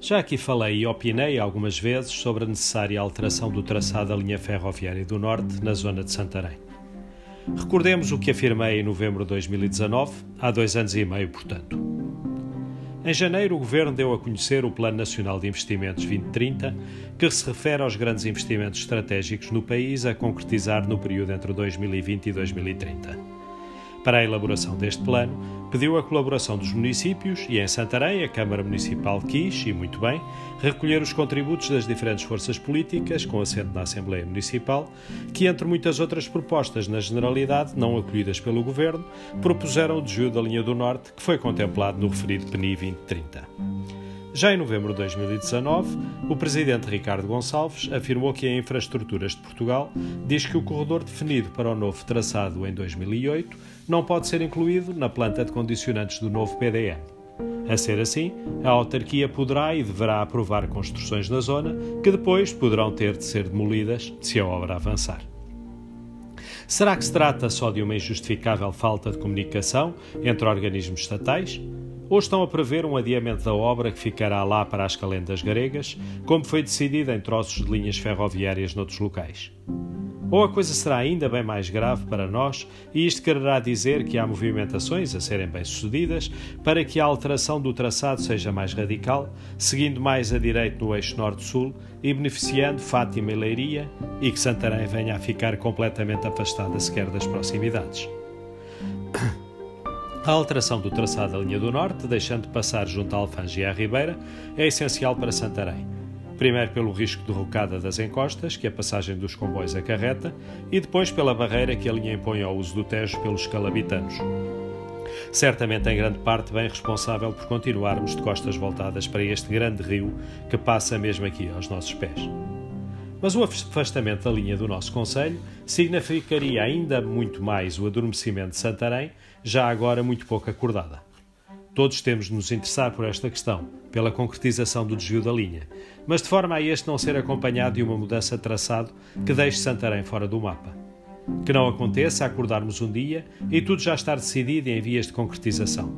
Já aqui falei e opinei algumas vezes sobre a necessária alteração do traçado da linha ferroviária do Norte na zona de Santarém. Recordemos o que afirmei em novembro de 2019, há dois anos e meio, portanto. Em janeiro, o Governo deu a conhecer o Plano Nacional de Investimentos 2030, que se refere aos grandes investimentos estratégicos no país a concretizar no período entre 2020 e 2030. Para a elaboração deste plano, pediu a colaboração dos municípios e, em Santarém, a Câmara Municipal quis, e muito bem, recolher os contributos das diferentes forças políticas, com assento na Assembleia Municipal, que, entre muitas outras propostas na generalidade, não acolhidas pelo Governo, propuseram o desvio da linha do Norte, que foi contemplado no referido PNI 2030. Já em novembro de 2019, o presidente Ricardo Gonçalves afirmou que a Infraestruturas de Portugal diz que o corredor definido para o novo traçado em 2008 não pode ser incluído na planta de condicionantes do novo PDM. A ser assim, a autarquia poderá e deverá aprovar construções na zona que depois poderão ter de ser demolidas se a obra avançar. Será que se trata só de uma injustificável falta de comunicação entre organismos estatais? Ou estão a prever um adiamento da obra que ficará lá para as calendas gregas, como foi decidido em troços de linhas ferroviárias noutros locais. Ou a coisa será ainda bem mais grave para nós, e isto quererá dizer que há movimentações a serem bem-sucedidas para que a alteração do traçado seja mais radical, seguindo mais a direito no eixo norte-sul e beneficiando Fátima e Leiria, e que Santarém venha a ficar completamente afastada sequer das proximidades. A alteração do traçado da linha do Norte, deixando passar junto à Alfândega e à Ribeira, é essencial para Santarém. Primeiro pelo risco de rocada das encostas, que a passagem dos comboios acarreta, e depois pela barreira que a linha impõe ao uso do Tejo pelos calabitanos. Certamente em grande parte bem responsável por continuarmos de costas voltadas para este grande rio que passa mesmo aqui aos nossos pés. Mas o afastamento da linha do nosso Conselho significaria ainda muito mais o adormecimento de Santarém, já agora muito pouco acordada. Todos temos de nos interessar por esta questão, pela concretização do desvio da linha, mas de forma a este não ser acompanhado de uma mudança de traçado que deixe Santarém fora do mapa. Que não aconteça acordarmos um dia e tudo já estar decidido em vias de concretização.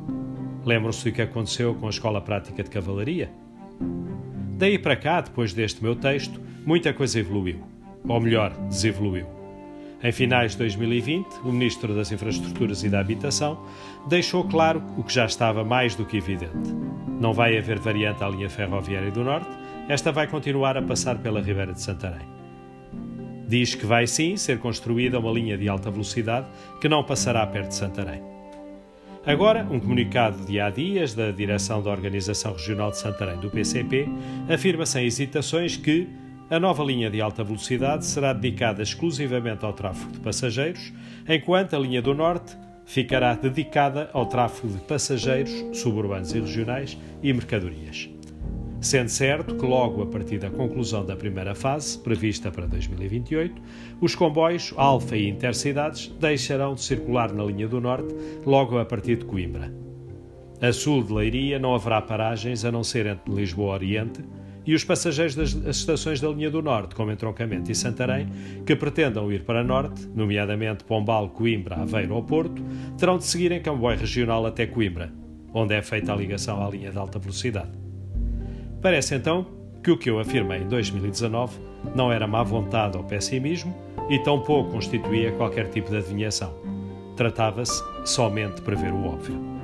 Lembram-se do que aconteceu com a Escola Prática de Cavalaria? Daí para cá, depois deste meu texto, muita coisa evoluiu. Ou melhor, desevoluiu. Em finais de 2020, o Ministro das Infraestruturas e da Habitação deixou claro o que já estava mais do que evidente. Não vai haver variante à linha ferroviária do Norte, esta vai continuar a passar pela Ribeira de Santarém. Diz que vai sim ser construída uma linha de alta velocidade que não passará perto de Santarém. Agora, um comunicado de há dias da direção da Organização Regional de Santarém do PCP afirma sem hesitações que a nova linha de alta velocidade será dedicada exclusivamente ao tráfego de passageiros, enquanto a linha do Norte ficará dedicada ao tráfego de passageiros suburbanos e regionais e mercadorias. Sendo certo que, logo a partir da conclusão da primeira fase, prevista para 2028, os comboios Alfa e Intercidades deixarão de circular na linha do Norte logo a partir de Coimbra. A sul de Leiria não haverá paragens a não ser entre Lisboa Oriente e os passageiros das estações da linha do Norte, como Entroncamento e Santarém, que pretendam ir para Norte, nomeadamente Pombal, Coimbra, Aveiro ou Porto, terão de seguir em comboio regional até Coimbra, onde é feita a ligação à linha de alta velocidade. Parece então que o que eu afirmei em 2019 não era má vontade ou pessimismo e tampouco constituía qualquer tipo de adivinhação. Tratava-se somente de prever o óbvio.